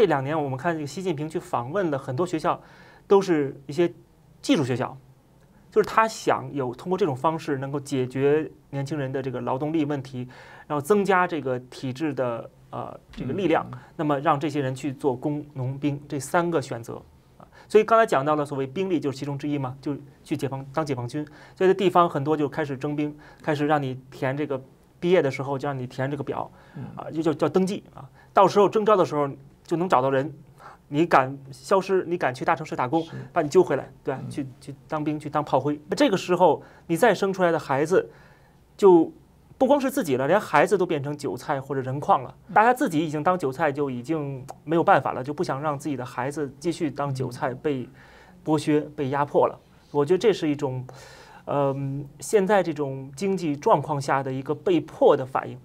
这两年我们看这个习近平去访问了很多学校，都是一些技术学校，就是他想有通过这种方式能够解决年轻人的这个劳动力问题，然后增加这个体制的呃这个力量，那么让这些人去做工农兵这三个选择啊。所以刚才讲到了所谓兵力就是其中之一嘛，就去解放当解放军，所以这地方很多就开始征兵，开始让你填这个毕业的时候就让你填这个表啊，就叫叫登记啊。到时候征招的时候就能找到人，你敢消失，你敢去大城市打工，把你揪回来，对吧？去去当兵，去当炮灰。那这个时候你再生出来的孩子，就不光是自己了，连孩子都变成韭菜或者人矿了。大家自己已经当韭菜，就已经没有办法了，就不想让自己的孩子继续当韭菜，被剥削、被压迫了。我觉得这是一种，嗯，现在这种经济状况下的一个被迫的反应。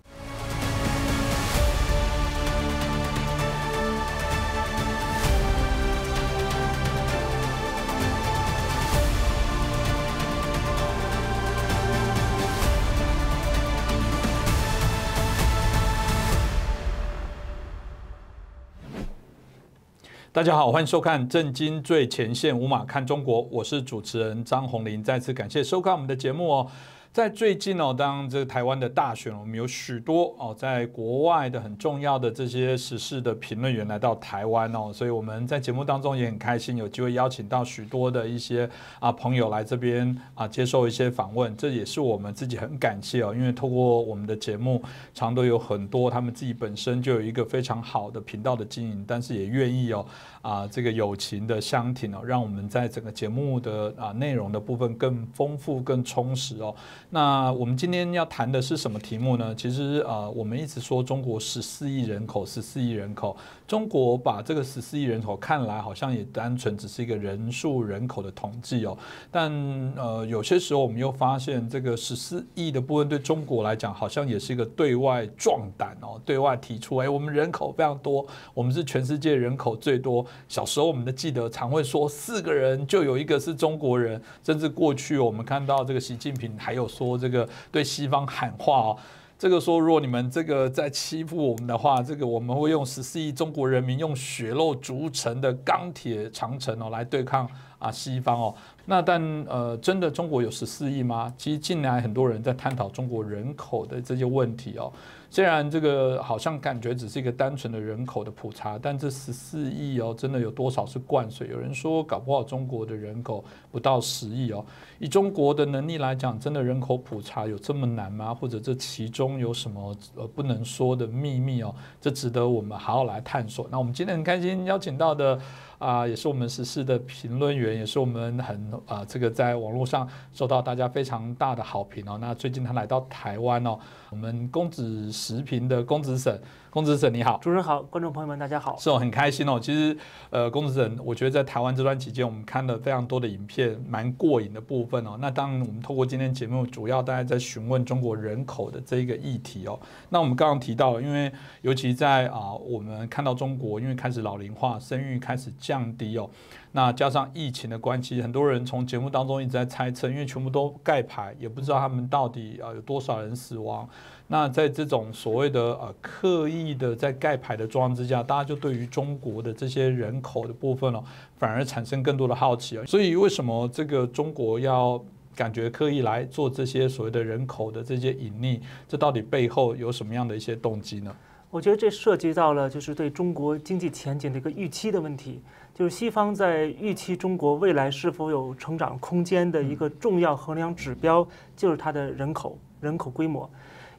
大家好，欢迎收看《震惊最前线》，无马看中国，我是主持人张宏林。再次感谢收看我们的节目哦。在最近哦，当这个台湾的大选，我们有许多哦，在国外的很重要的这些时事的评论员来到台湾哦，所以我们在节目当中也很开心，有机会邀请到许多的一些啊朋友来这边啊接受一些访问，这也是我们自己很感谢哦，因为透过我们的节目，常都有很多他们自己本身就有一个非常好的频道的经营，但是也愿意哦啊这个友情的相挺哦，让我们在整个节目的啊内容的部分更丰富、更充实哦。那我们今天要谈的是什么题目呢？其实呃，我们一直说中国十四亿人口，十四亿人口，中国把这个十四亿人口看来好像也单纯只是一个人数人口的统计哦。但呃，有些时候我们又发现，这个十四亿的部分对中国来讲，好像也是一个对外壮胆哦，对外提出，哎，我们人口非常多，我们是全世界人口最多。小时候我们的记得常会说，四个人就有一个是中国人，甚至过去我们看到这个习近平还有。说这个对西方喊话哦，这个说如果你们这个在欺负我们的话，这个我们会用十四亿中国人民用血肉筑成的钢铁长城哦来对抗啊西方哦。那但呃，真的中国有十四亿吗？其实近来很多人在探讨中国人口的这些问题哦。虽然这个好像感觉只是一个单纯的人口的普查，但这十四亿哦，真的有多少是灌水？有人说搞不好中国的人口不到十亿哦。以中国的能力来讲，真的人口普查有这么难吗？或者这其中有什么呃不能说的秘密哦？这值得我们好好来探索。那我们今天很开心邀请到的啊，也是我们实事的评论员，也是我们很啊这个在网络上受到大家非常大的好评哦。那最近他来到台湾哦，我们公子时评的公子省。公子沈你好，主持人好，观众朋友们大家好，是哦，很开心哦。其实，呃，公子沈，我觉得在台湾这段期间，我们看了非常多的影片，蛮过瘾的部分哦。那当然，我们透过今天节目，主要大家在询问中国人口的这一个议题哦。那我们刚刚提到，因为尤其在啊，我们看到中国因为开始老龄化，生育开始降低哦。那加上疫情的关系，很多人从节目当中一直在猜测，因为全部都盖牌，也不知道他们到底啊有多少人死亡。那在这种所谓的呃刻意的在盖牌的状况之下，大家就对于中国的这些人口的部分哦，反而产生更多的好奇啊。所以为什么这个中国要感觉刻意来做这些所谓的人口的这些隐匿？这到底背后有什么样的一些动机呢？我觉得这涉及到了就是对中国经济前景的一个预期的问题，就是西方在预期中国未来是否有成长空间的一个重要衡量指标，就是它的人口人口规模。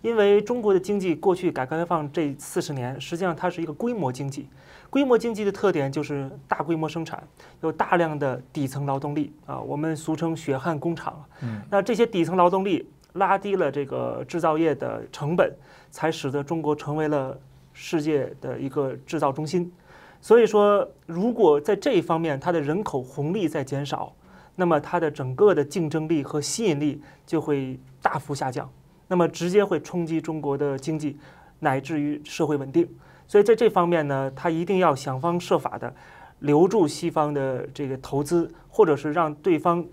因为中国的经济过去改革开放这四十年，实际上它是一个规模经济。规模经济的特点就是大规模生产，有大量的底层劳动力啊，我们俗称血汗工厂。嗯，那这些底层劳动力拉低了这个制造业的成本，才使得中国成为了世界的一个制造中心。所以说，如果在这一方面它的人口红利在减少，那么它的整个的竞争力和吸引力就会大幅下降。那么直接会冲击中国的经济，乃至于社会稳定。所以在这方面呢，他一定要想方设法的留住西方的这个投资，或者是让对方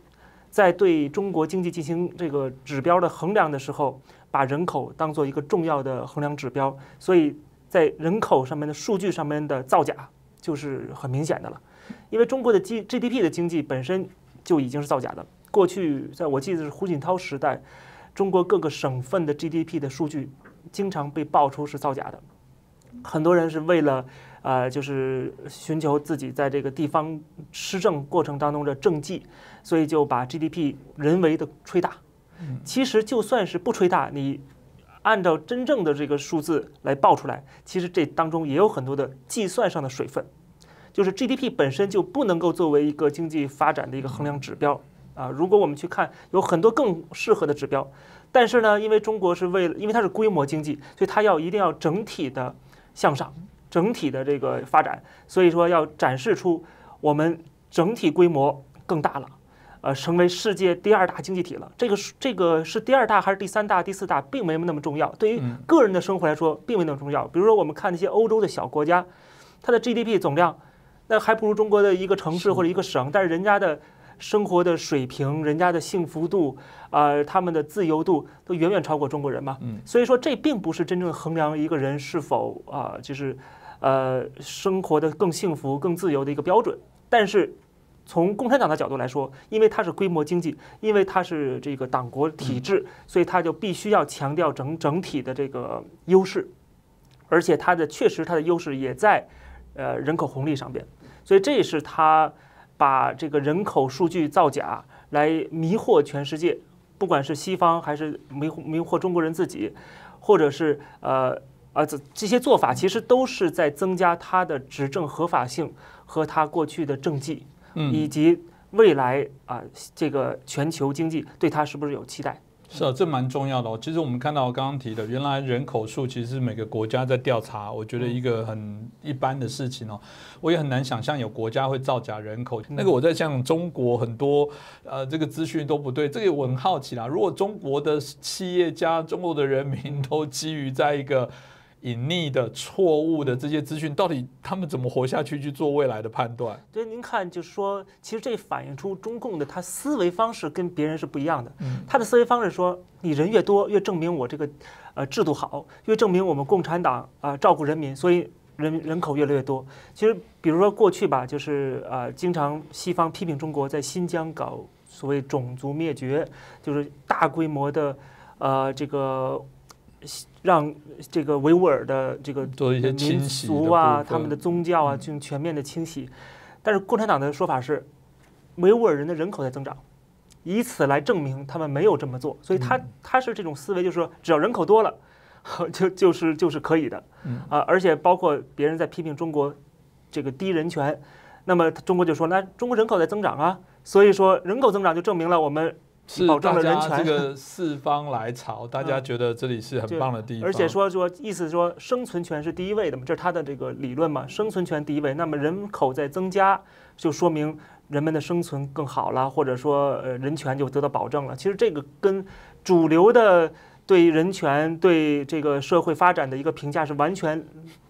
在对中国经济进行这个指标的衡量的时候，把人口当做一个重要的衡量指标。所以在人口上面的数据上面的造假，就是很明显的了，因为中国的 G GDP 的经济本身就已经是造假的。过去在我记得是胡锦涛时代，中国各个省份的 GDP 的数据经常被爆出是造假的，很多人是为了呃就是寻求自己在这个地方施政过程当中的政绩，所以就把 GDP 人为的吹大。其实就算是不吹大，你按照真正的这个数字来报出来，其实这当中也有很多的计算上的水分，就是 GDP 本身就不能够作为一个经济发展的一个衡量指标啊。如果我们去看，有很多更适合的指标，但是呢，因为中国是为了，因为它是规模经济，所以它要一定要整体的向上，整体的这个发展，所以说要展示出我们整体规模更大了。呃，成为世界第二大经济体了。这个是这个是第二大还是第三大、第四大，并没那么重要。对于个人的生活来说，并没那么重要。比如说，我们看那些欧洲的小国家，它的 GDP 总量，那还不如中国的一个城市或者一个省。但是人家的生活的水平、人家的幸福度啊，他们的自由度都远远超过中国人嘛。所以说，这并不是真正衡量一个人是否啊，就是呃生活的更幸福、更自由的一个标准。但是。从共产党的角度来说，因为它是规模经济，因为它是这个党国体制，所以它就必须要强调整整体的这个优势，而且它的确实它的优势也在呃人口红利上边，所以这也是他把这个人口数据造假来迷惑全世界，不管是西方还是迷惑迷惑中国人自己，或者是呃啊这这些做法其实都是在增加他的执政合法性和他过去的政绩。以及未来啊，这个全球经济对他是不是有期待？是啊，这蛮重要的哦。其实我们看到刚刚提的，原来人口数其实是每个国家在调查，我觉得一个很一般的事情哦。我也很难想象有国家会造假人口。那个我在像中国很多呃，这个资讯都不对，这个我很好奇啦。如果中国的企业家、中国的人民都基于在一个。隐匿的、错误的这些资讯，到底他们怎么活下去去做未来的判断？对，您看，就是说，其实这反映出中共的他思维方式跟别人是不一样的。他的思维方式说，你人越多，越证明我这个呃制度好，越证明我们共产党啊照顾人民，所以人人口越来越多。其实，比如说过去吧，就是呃，经常西方批评中国在新疆搞所谓种族灭绝，就是大规模的呃这个。让这个维吾尔的这个民族啊，他们的宗教啊，进行全面的清洗。但是共产党的说法是，维吾尔人的人口在增长，以此来证明他们没有这么做。所以他他是这种思维，就是说只要人口多了，就就是就是可以的啊。而且包括别人在批评中国这个低人权，那么中国就说，那中国人口在增长啊，所以说人口增长就证明了我们。是大家这个四方来朝，大家觉得这里是很棒的地方。而且说说意思说生存权是第一位的嘛，这是他的这个理论嘛，生存权第一位。那么人口在增加，就说明人们的生存更好了，或者说呃人权就得到保证了。其实这个跟主流的对人权、对这个社会发展的一个评价是完全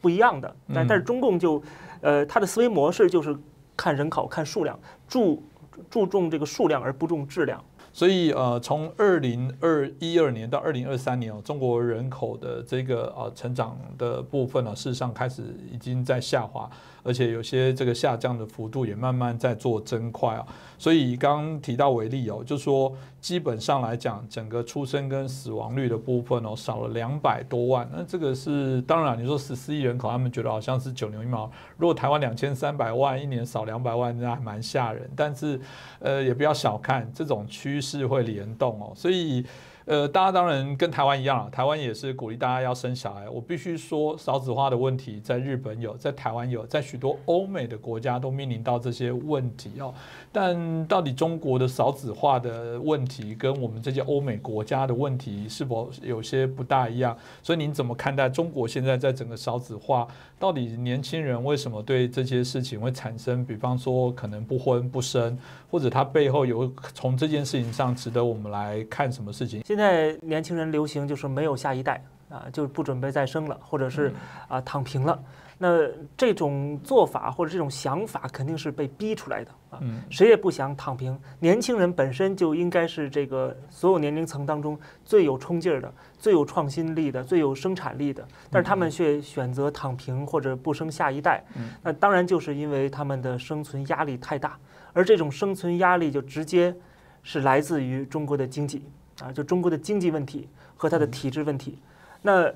不一样的。但但是中共就呃他的思维模式就是看人口、看数量，注注重这个数量而不重质量。所以，呃，从二零二一二年到二零二三年哦，中国人口的这个呃成长的部分呢，事实上开始已经在下滑。而且有些这个下降的幅度也慢慢在做增快啊，所以刚刚提到为例哦，就说基本上来讲，整个出生跟死亡率的部分哦，少了两百多万。那这个是当然，你说十四亿人口，他们觉得好像是九牛一毛。如果台湾两千三百万，一年少两百万，那还蛮吓人。但是，呃，也不要小看这种趋势会联动哦，所以。呃，大家当然跟台湾一样，台湾也是鼓励大家要生小孩。我必须说，少子化的问题在日本有，在台湾有，在许多欧美的国家都面临到这些问题哦。但到底中国的少子化的问题跟我们这些欧美国家的问题是否有些不大一样？所以您怎么看待中国现在在整个少子化？到底年轻人为什么对这些事情会产生，比方说可能不婚不生，或者他背后有从这件事情上值得我们来看什么事情？现在年轻人流行就是没有下一代啊，就不准备再生了，或者是啊躺平了。那这种做法或者这种想法肯定是被逼出来的啊，嗯谁也不想躺平。年轻人本身就应该是这个所有年龄层当中最有冲劲儿的、最有创新力的、最有生产力的，但是他们却选择躺平或者不生下一代嗯。那当然就是因为他们的生存压力太大，而这种生存压力就直接是来自于中国的经济啊，就中国的经济问题和它的体制问题。那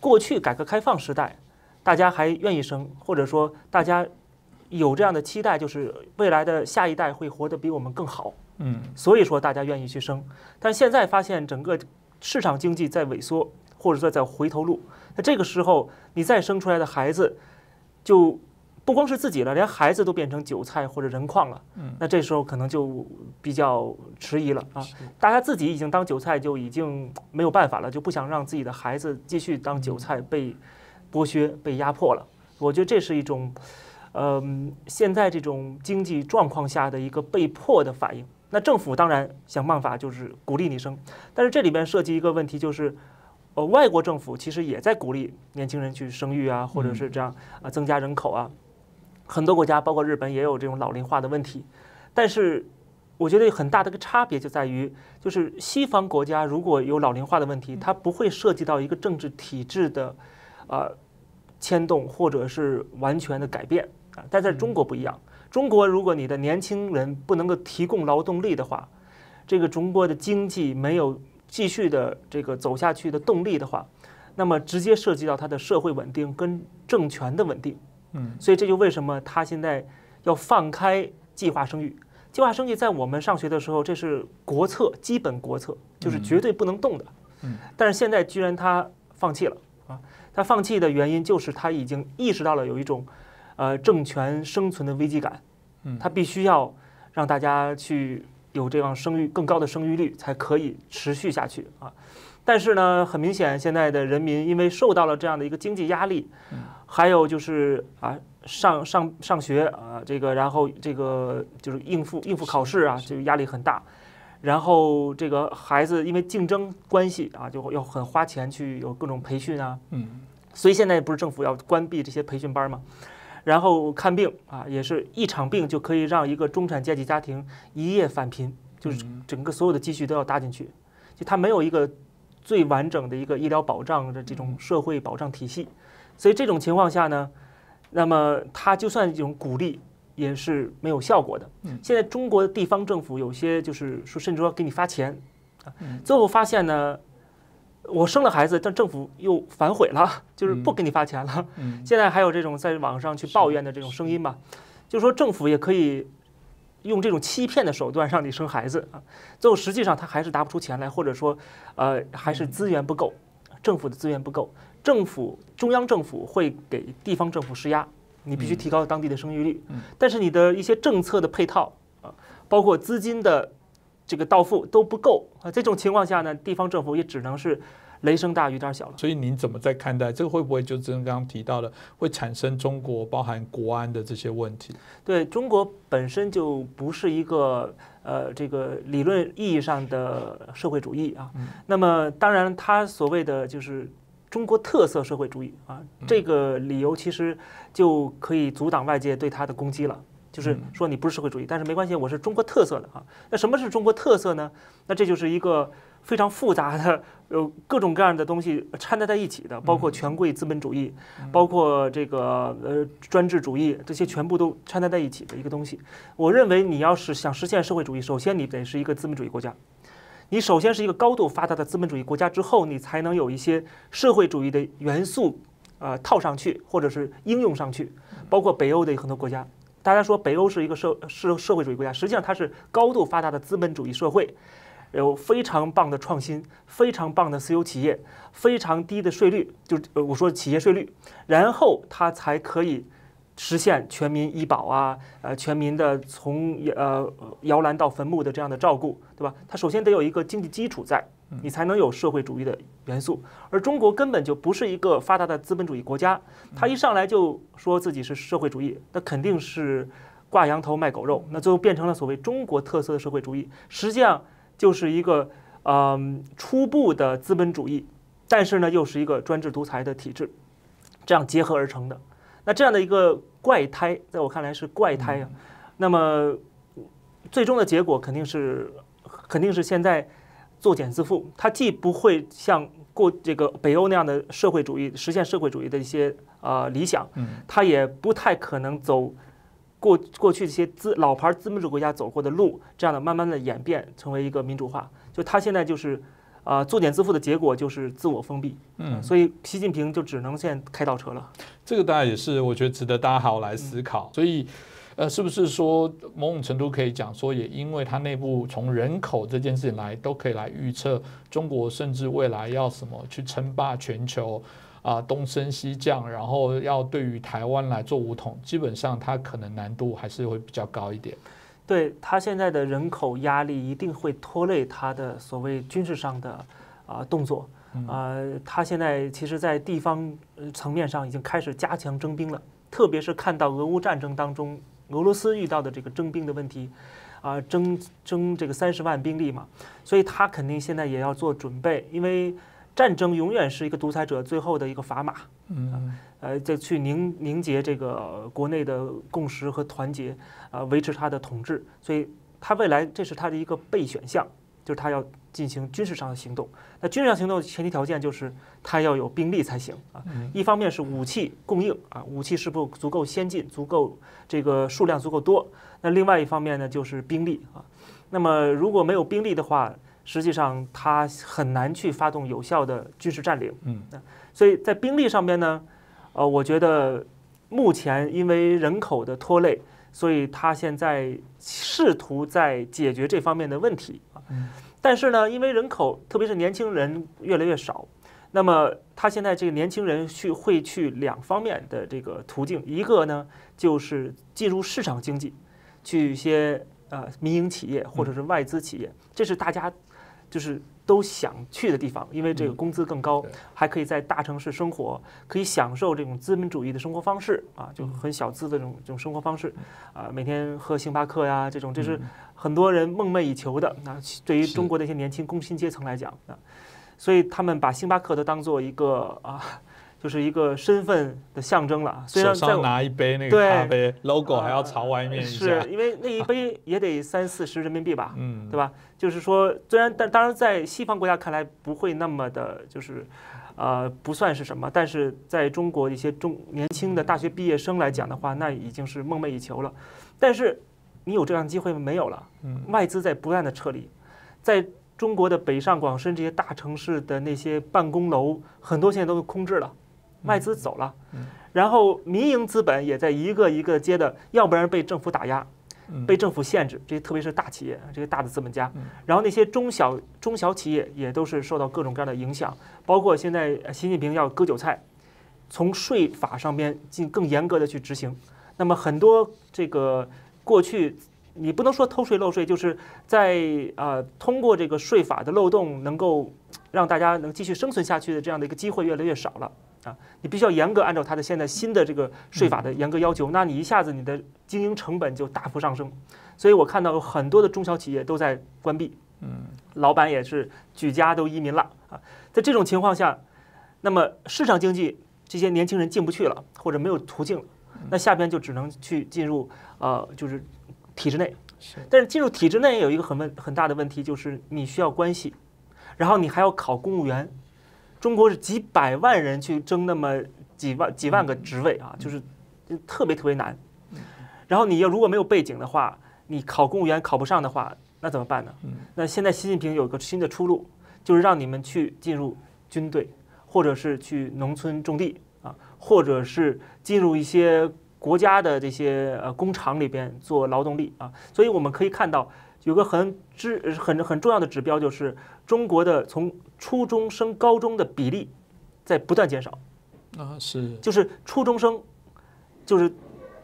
过去改革开放时代，大家还愿意生，或者说大家有这样的期待，就是未来的下一代会活得比我们更好，嗯所以说大家愿意去生。但现在发现整个市场经济在萎缩，或者说在回头路，那这个时候你再生出来的孩子，就不光是自己了，连孩子都变成韭菜或者人矿了。嗯，那这时候可能就比较迟疑了啊。大家自己已经当韭菜，就已经没有办法了，就不想让自己的孩子继续当韭菜，被剥削、被压迫了。我觉得这是一种，嗯、现在这种经济状况下的一个被迫的反应。那政府当然想办法就是鼓励你生，但是这里边涉及一个问题，就是，呃，外国政府其实也在鼓励年轻人去生育啊，或者是这样啊，增加人口啊。很多国家，包括日本，也有这种老龄化的问题，但是我觉得很大的一个差别就在于，就是西方国家如果有老龄化的问题，它不会涉及到一个政治体制的，呃，牵动或者是完全的改变啊。但在中国不一样，中国如果你的年轻人不能够提供劳动力的话，这个中国的经济没有继续的这个走下去的动力的话，那么直接涉及到它的社会稳定跟政权的稳定。嗯，所以这就为什么他现在要放开计划生育。计划生育在我们上学的时候，这是国策，基本国策，就是绝对不能动的。嗯，但是现在居然他放弃了啊！他放弃的原因就是他已经意识到了有一种，呃，政权生存的危机感。嗯他必须要让大家去有这样生育更高的生育率，才可以持续下去啊。但是呢，很明显，现在的人民因为受到了这样的一个经济压力，还有就是啊，上上上学啊，这个然后这个就是应付应付考试啊，这个压力很大。然后这个孩子因为竞争关系啊，就要很花钱去有各种培训啊，嗯。所以现在不是政府要关闭这些培训班吗？然后看病啊，也是一场病就可以让一个中产阶级家庭一夜返贫，就是整个所有的积蓄都要搭进去，就他没有一个最完整的一个医疗保障的这种社会保障体系，所以这种情况下呢，那么他就算这种鼓励也是没有效果的。现在中国的地方政府有些就是说，甚至说给你发钱啊，最后发现呢。我生了孩子，但政府又反悔了，就是不给你发钱了。嗯现在还有这种在网上去抱怨的这种声音吧，就是说政府也可以用这种欺骗的手段让你生孩子啊，最后实际上他还是拿不出钱来，或者说呃还是资源不够，政府的资源不够，政府中央政府会给地方政府施压，你必须提高当地的生育率，但是你的一些政策的配套啊，包括资金的这个到付都不够啊，这种情况下呢，地方政府也只能是雷声大雨点小了。所以您怎么在看待这个？会不会就真刚刚提到的，会产生中国包含国安的这些问题？对中国本身就不是一个呃这个理论意义上的社会主义啊。那么当然，它所谓的就是中国特色社会主义啊，这个理由其实就可以阻挡外界对它的攻击了。就是说你不是社会主义，但是没关系，我是中国特色的啊。那什么是中国特色呢？那这就是一个非常复杂的，有各种各样的东西掺杂在一起的，包括权贵资本主义，包括这个呃专制主义，这些全部都掺杂在一起的一个东西。我认为你要是想实现社会主义，首先你得是一个资本主义国家。你首先是一个高度发达的资本主义国家之后，你才能有一些社会主义的元素，呃，套上去或者是应用上去。包括北欧的很多国家，大家说北欧是一个社社社会主义国家，实际上它是高度发达的资本主义社会，有非常棒的创新，非常棒的私有企业，非常低的税率，就呃我说企业税率，然后它才可以实现全民医保啊，呃，全民的从呃摇篮到坟墓的这样的照顾，对吧？它首先得有一个经济基础在，你才能有社会主义的元素。而中国根本就不是一个发达的资本主义国家，它一上来就说自己是社会主义，那肯定是挂羊头卖狗肉，那最后变成了所谓中国特色的社会主义，实际上就是一个嗯初步的资本主义，但是呢又是一个专制独裁的体制，这样结合而成的。那这样的一个怪胎，在我看来是怪胎啊。那么最终的结果肯定是肯定是现在作茧自缚，它既不会像过这个北欧那样的社会主义实现社会主义的一些呃理想，它也不太可能走过过去这些资老牌资本主义国家走过的路，这样的慢慢的演变成为一个民主化。就它现在就是啊作茧自缚的结果就是自我封闭，嗯，所以习近平就只能现在开倒车了。这个当然也是我觉得值得大家好好来思考。所以呃，是不是说某种程度可以讲说，也因为它内部从人口这件事情来，都可以来预测中国甚至未来要什么去称霸全球啊，东升西降，然后要对于台湾来做武统，基本上它可能难度还是会比较高一点。对他现在的人口压力一定会拖累他的所谓军事上的啊动作，呃，他现在其实，在地方呃层面上已经开始加强征兵了，特别是看到俄乌战争当中俄罗斯遇到的这个征兵的问题，啊，征征这个三十万兵力嘛，所以他肯定现在也要做准备，因为战争永远是一个独裁者最后的一个砝码，嗯，呃，再去凝凝结这个国内的共识和团结，啊，维持他的统治，所以他未来这是他的一个备选项，就是他要进行军事上的行动。那军事上行动前提条件就是他要有兵力才行啊。一方面是武器供应啊，武器是否足够先进、足够这个数量足够多。那另外一方面呢，就是兵力啊。那么如果没有兵力的话，实际上他很难去发动有效的军事占领。嗯，所以在兵力上面呢，呃，我觉得目前因为人口的拖累，所以他现在试图在解决这方面的问题啊。但是呢，因为人口，特别是年轻人越来越少，那么他现在这个年轻人去会去两方面的这个途径，一个呢就是进入市场经济，去一些呃民营企业或者是外资企业，这是大家就是都想去的地方，因为这个工资更高，还可以在大城市生活，可以享受这种资本主义的生活方式啊，就很小资的这种这种生活方式啊，每天喝星巴克呀，这种这是很多人梦寐以求的。那对于中国的一些年轻工薪阶层来讲啊，所以他们把星巴克都当做一个啊，就是一个身份的象征了。虽手然在我上拿一杯那个咖啡，logo 还要朝外面一下是，因为那一杯也得三四十人民币吧，嗯，对吧？就是说，虽然但当然在西方国家看来不会那么的，就是，呃，不算是什么，但是在中国一些中年轻的大学毕业生来讲的话，那已经是梦寐以求了。但是你有这样的机会吗？没有了，嗯外资在不断的撤离，在中国的北上广深这些大城市的那些办公楼，很多现在都空置了，外资走了嗯，然后民营资本也在一个一个接的，要不然被政府打压，嗯被政府限制，这些特别是大企业，这些大的资本家嗯，然后那些中小中小企业也都是受到各种各样的影响，包括现在呃习近平要割韭菜，从税法上边进更严格的去执行。那么很多这个过去你不能说偷税漏税，就是在呃通过这个税法的漏洞，能够让大家能继续生存下去的这样的一个机会越来越少了啊！你必须要严格按照它的现在新的这个税法的严格要求，那你一下子你的经营成本就大幅上升。所以我看到有很多的中小企业都在关闭，嗯，老板也是举家都移民了啊。在这种情况下，那么市场经济这些年轻人进不去了，或者没有途径了，那下边就只能去进入呃就是体制内。是但是进入体制内有一个很问很大的问题，就是你需要关系，然后你还要考公务员。中国是几百万人去争那么几万几万个职位啊，就是特别特别难。然后你要如果没有背景的话，你考公务员考不上的话，那怎么办呢？那现在习近平有个新的出路，就是让你们去进入军队，或者是去农村种地啊，或者是进入一些国家的这些呃工厂里边做劳动力啊。所以我们可以看到，有个很知很很重要的指标，就是中国的从初中升高中的比例在不断减少，啊是就是初中生，就是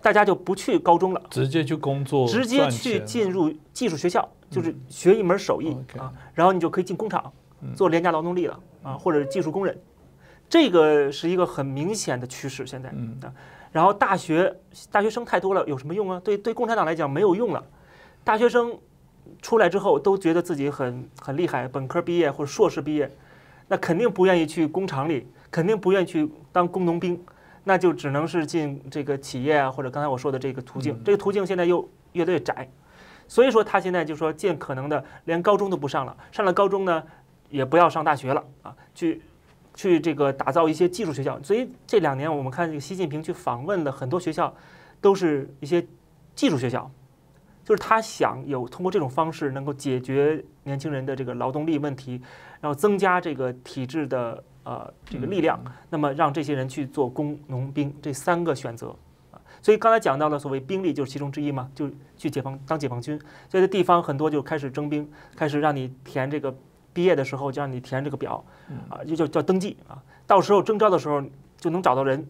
大家就不去高中了。直接去工作，直接去进入技术学校，就是学一门手艺啊，然后你就可以进工厂嗯做廉价劳动力了啊，或者技术工人，这个是一个很明显的趋势。现在嗯啊，然后大学大学生太多了，有什么用啊？对对，共产党来讲没有用了。大学生出来之后都觉得自己很很厉害，本科毕业或者硕士毕业，那肯定不愿意去工厂里，肯定不愿意去当工农兵。那就只能是进这个企业啊，或者刚才我说的这个途径。嗯这个途径现在又越来越窄，所以说他现在就说尽可能的连高中都不上了，上了高中呢也不要上大学了啊，去去这个打造一些技术学校。所以这两年我们看这个习近平去访问了很多学校，都是一些技术学校。就是他想有通过这种方式能够解决年轻人的这个劳动力问题，然后增加这个体制的呃这个力量，那么让这些人去做工农兵这三个选择啊。所以刚才讲到了所谓兵力就是其中之一嘛，就去解放当解放军，所以这地方很多就开始征兵，开始让你填这个毕业的时候就让你填这个表啊，就叫叫登记啊，到时候征召的时候就能找到人。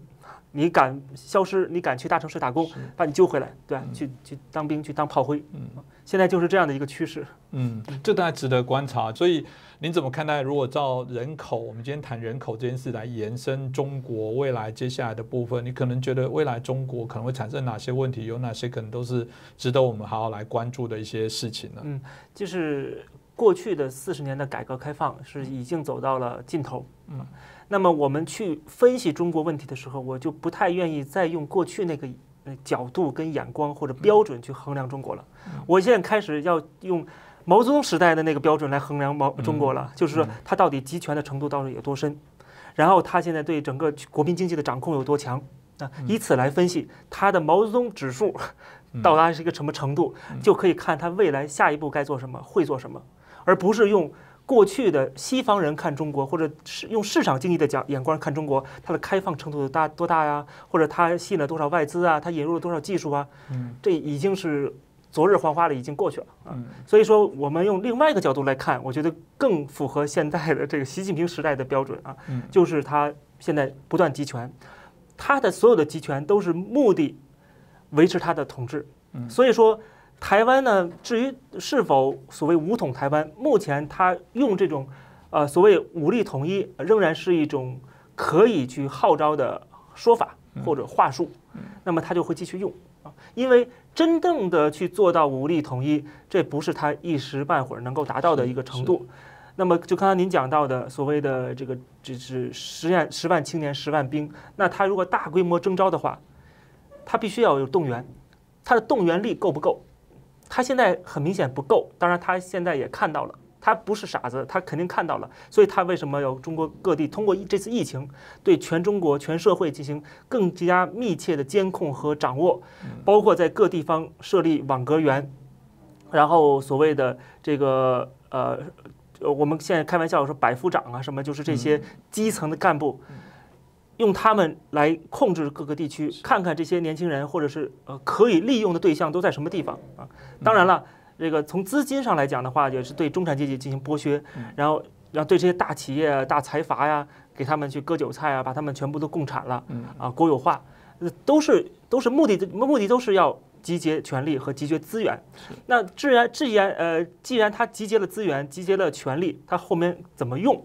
你敢消失，你敢去大城市打工，把你揪回来，对吧？去去当兵，去当炮灰，嗯，现在就是这样的一个趋势。嗯，这大家值得观察。所以您怎么看待？如果照人口，我们今天谈人口这件事来延伸中国未来接下来的部分，你可能觉得未来中国可能会产生哪些问题？有哪些可能都是值得我们好好来关注的一些事情呢？嗯，就是过去的四十年的改革开放是已经走到了尽头。嗯，那么我们去分析中国问题的时候，我就不太愿意再用过去那个呃角度跟眼光或者标准去衡量中国了。我现在开始要用毛泽东时代的那个标准来衡量毛中国了，就是说他到底集权的程度到底有多深，然后他现在对整个国民经济的掌控有多强。啊，以此来分析他的毛泽东指数到达是一个什么程度，就可以看他未来下一步该做什么，会做什么，而不是用。过去的西方人看中国，或者是用市场经济的角眼光看中国，它的开放程度有大多大呀？或者它吸引了多少外资啊？它引入了多少技术啊？嗯，这已经是昨日黄花了，已经过去了啊。嗯所以说，我们用另外一个角度来看，我觉得更符合现在的这个习近平时代的标准啊，嗯就是他现在不断集权，他的所有的集权都是目的维持他的统治。嗯所以说。台湾呢？至于是否所谓武统台湾，目前他用这种，呃，所谓武力统一，仍然是一种可以去号召的说法或者话术。那么他就会继续用啊，因为真正的去做到武力统一，这不是他一时半会儿能够达到的一个程度。那么就刚才您讲到的所谓的这个，这是十万十万青年十万兵，那他如果大规模征召的话，他必须要有动员，他的动员力够不够？他现在很明显不够，当然他现在也看到了，他不是傻子，他肯定看到了，所以他为什么要中国各地通过这次疫情对全中国全社会进行更加密切的监控和掌握，包括在各地方设立网格员，然后所谓的这个呃，我们现在开玩笑说百夫长啊什么，就是这些基层的干部。用他们来控制各个地区，看看这些年轻人或者是呃可以利用的对象都在什么地方啊？当然了，这个从资金上来讲的话，也是对中产阶级进行剥削，然后然后对这些大企业、啊、大财阀呀，给他们去割韭菜啊，把他们全部都共产了，啊，国有化，都是都是目的的目的都是要集结权力和集结资源。那既然既然呃，既然他集结了资源，集结了权力，他后面怎么用？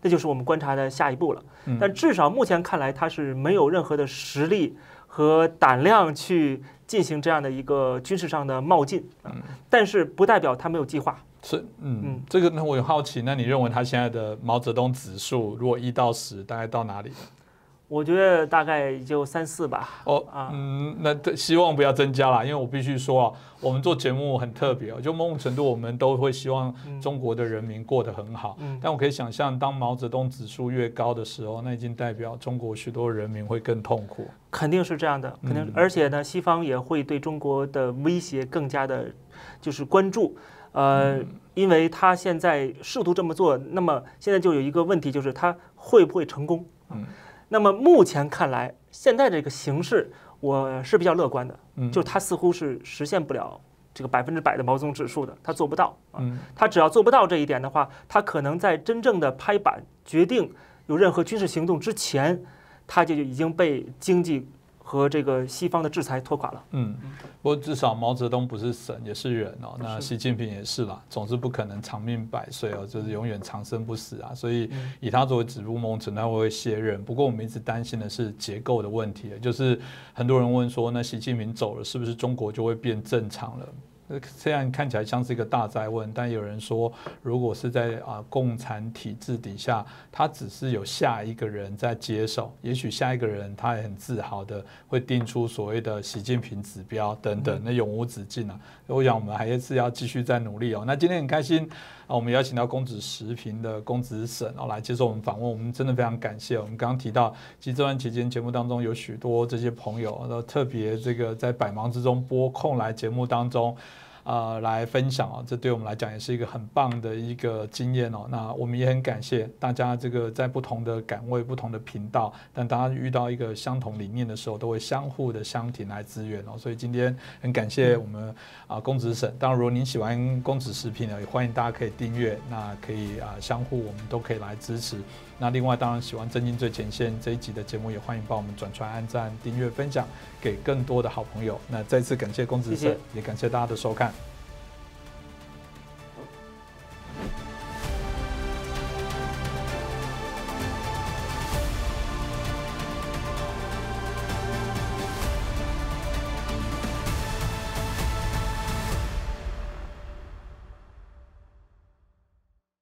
那就是我们观察的下一步了。但至少目前看来，他是没有任何的实力和胆量去进行这样的一个军事上的冒进啊。但是不代表他没有计划。是，嗯嗯，这个呢我有好奇，那你认为他现在的毛泽东指数如果一到十，大概到哪里？我觉得大概也就三四吧。哦，啊嗯，那这希望不要增加了，因为我必须说啊，我们做节目很特别哦，就某种程度我们都会希望中国的人民过得很好。嗯但我可以想象，当毛泽东指数越高的时候，那已经代表中国许多人民会更痛苦。肯定是这样的，肯定，嗯而且呢，西方也会对中国的威胁更加的，就是关注，呃，嗯因为他现在试图这么做，那么现在就有一个问题，就是他会不会成功？嗯，那么目前看来，现在这个形势我是比较乐观的，嗯就他似乎是实现不了这个百分之百的毛泽东指数的，他做不到啊。嗯他只要做不到这一点的话，他可能在真正的拍板决定有任何军事行动之前，他就已经被经济和这个西方的制裁拖垮了。嗯，不过至少毛泽东不是神，也是人哦。那习近平也是啦，总是不可能长命百岁哦，就是永远长生不死啊。所以嗯以他作为指路梦枕，他会卸任。不过我们一直担心的是结构的问题，就是很多人问说，那习近平走了，是不是中国就会变正常了？虽然看起来像是一个大灾问，但有人说，如果是在啊共产体制底下，他只是有下一个人在接手，也许下一个人他也很自豪的会定出所谓的习近平指标等等，那永无止境啊。我想我们还是要继续再努力哦。那今天很开心啊，我们邀请到公子时评的公子沈哦来接受我们访问，我们真的非常感谢。我们刚刚提到，其实这段期间节目当中有许多这些朋友都特别这个在百忙之中拨空来节目当中。呃，来分享哦，这对我们来讲也是一个很棒的一个经验哦。那我们也很感谢大家，这个在不同的岗位、不同的频道，但大家遇到一个相同理念的时候，都会相互的相挺来支援哦。所以今天很感谢我们啊公子省。当然，如果您喜欢公子视频呢，也欢迎大家可以订阅，那可以啊相互我们都可以来支持。那另外，当然喜欢《震惊最前线》这一集的节目，也欢迎帮我们转传、按赞、订阅、分享给更多的好朋友。那再次感谢公子社，也感谢大家的收看。